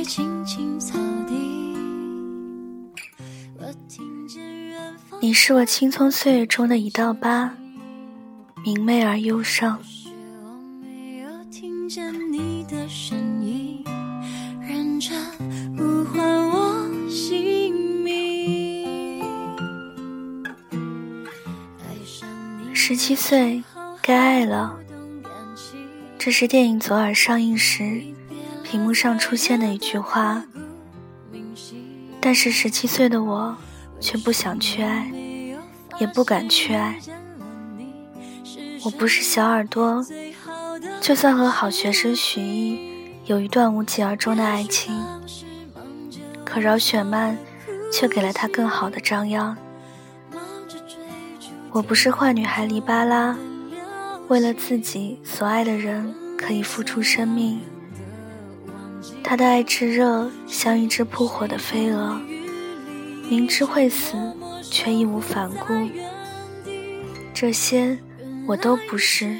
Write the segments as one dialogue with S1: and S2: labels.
S1: 在青青草地。
S2: 我听见远方你是我青葱岁月中的一道疤，明媚而忧伤。十七岁，该爱了。这是电影《左耳》上映时，屏幕上出现的一句话。但是十七岁的我，却不想去爱，也不敢去爱。我不是小耳朵，就算和好学生许弋有一段无疾而终的爱情，可饶雪漫却给了他更好的张扬。我不是坏女孩黎巴拉，为了自己所爱的人可以付出生命。他的爱炙热，像一只扑火的飞蛾，明知会死，却义无反顾。这些我都不是，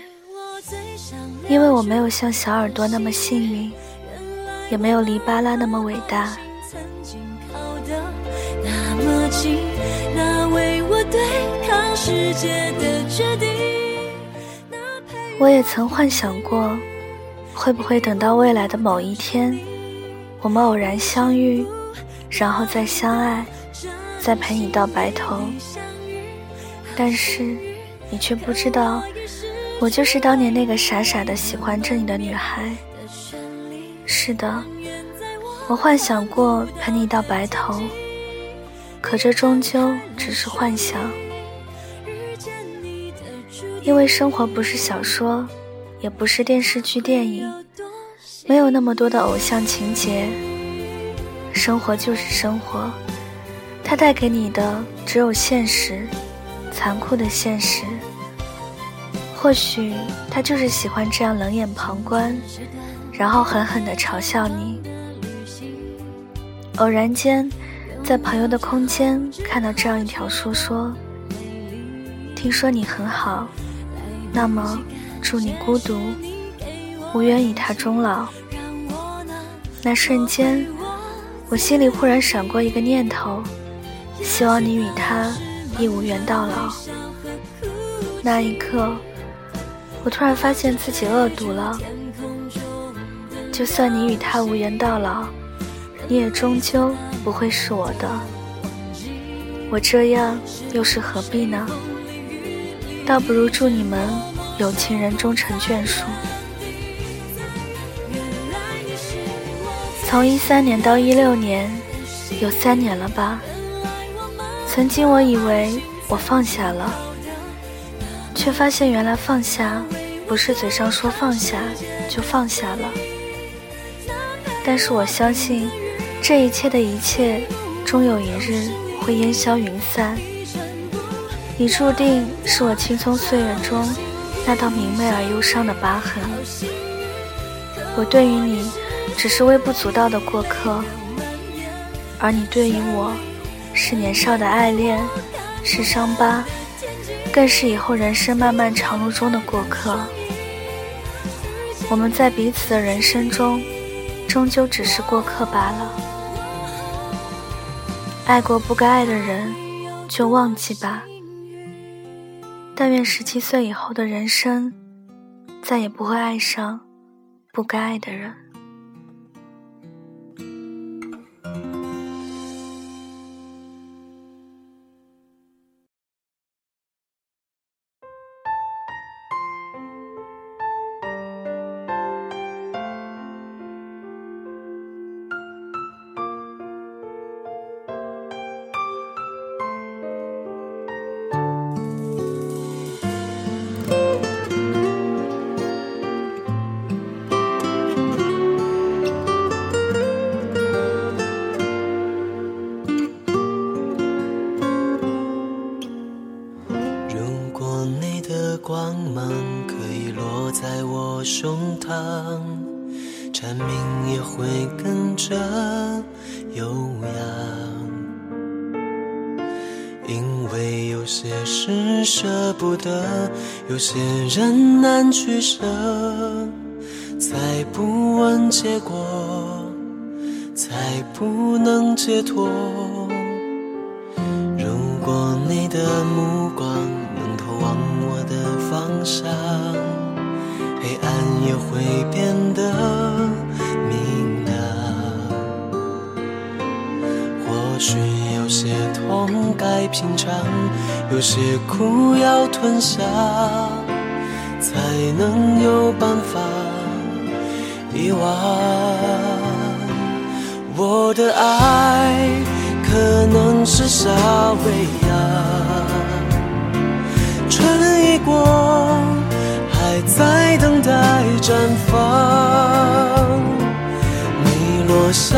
S2: 因为我没有像小耳朵那么幸运，也没有黎巴拉那么伟大。我也曾幻想过，会不会等到未来的某一天，我们偶然相遇，然后再相爱，再陪你到白头。但是，你却不知道，我就是当年那个傻傻的喜欢着你的女孩。是的，我幻想过陪你到白头，可这终究只是幻想。因为生活不是小说，也不是电视剧、电影，没有那么多的偶像情节。生活就是生活，它带给你的只有现实，残酷的现实。或许他就是喜欢这样冷眼旁观，然后狠狠地嘲笑你。偶然间，在朋友的空间看到这样一条说说：听说你很好。那么，祝你孤独，无缘与他终老。那瞬间，我心里忽然闪过一个念头，希望你与他亦无缘到老。那一刻，我突然发现自己恶毒了。就算你与他无缘到老，你也终究不会是我的。我这样又是何必呢？倒不如祝你们有情人终成眷属。从一三年到一六年，有三年了吧？曾经我以为我放下了，却发现原来放下不是嘴上说放下就放下了。但是我相信，这一切的一切，终有一日会烟消云散。你注定是我青葱岁月中那道明媚而忧伤的疤痕。我对于你只是微不足道的过客，而你对于我是年少的爱恋，是伤疤，更是以后人生漫漫长路中的过客。我们在彼此的人生中，终究只是过客罢了。爱过不该爱的人，就忘记吧。但愿十七岁以后的人生，再也不会爱上不该爱的人。
S3: 有些事舍不得，有些人难取舍，再不问结果，不能解脱。有些苦要吞下，才能有办法遗忘。我的爱可能是沙威亚，春已过，还在等待绽放。你落下，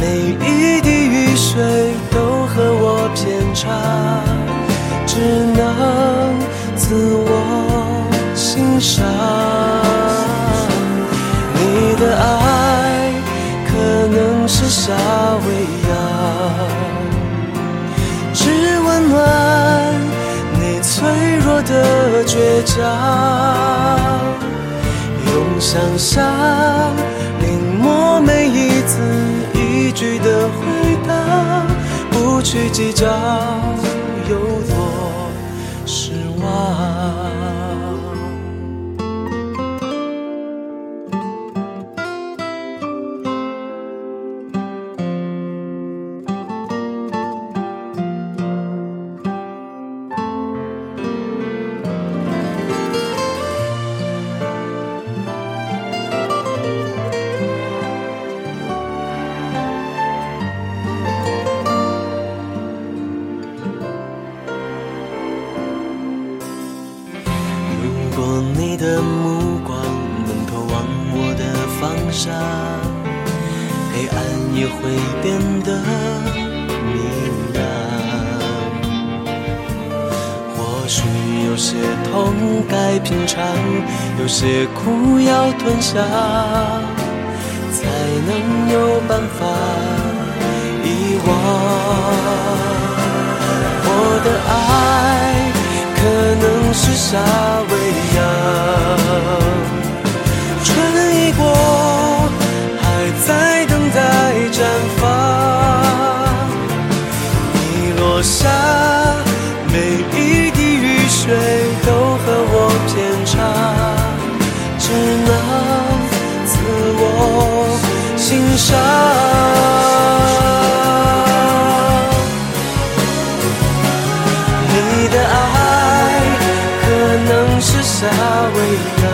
S3: 每一滴雨水都和我偏差，只能自我欣赏。你的爱。可能是夏威夷，只温暖你脆弱的倔强，用想象临摹每一字一句的回答，不去计较有多爱有些痛该品尝，有些苦要吞下，才能有办法遗忘。夏未央，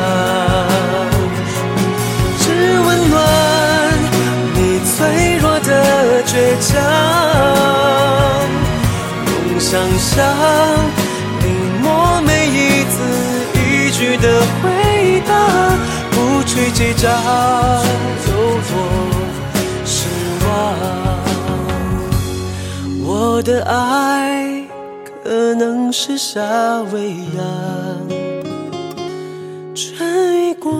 S3: 只温暖你脆弱的倔强，用想象临摹每一字一句的回答，不去计较有多失望。我的爱可能是夏未央爱。过，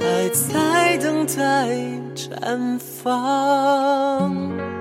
S3: 还在等待绽放。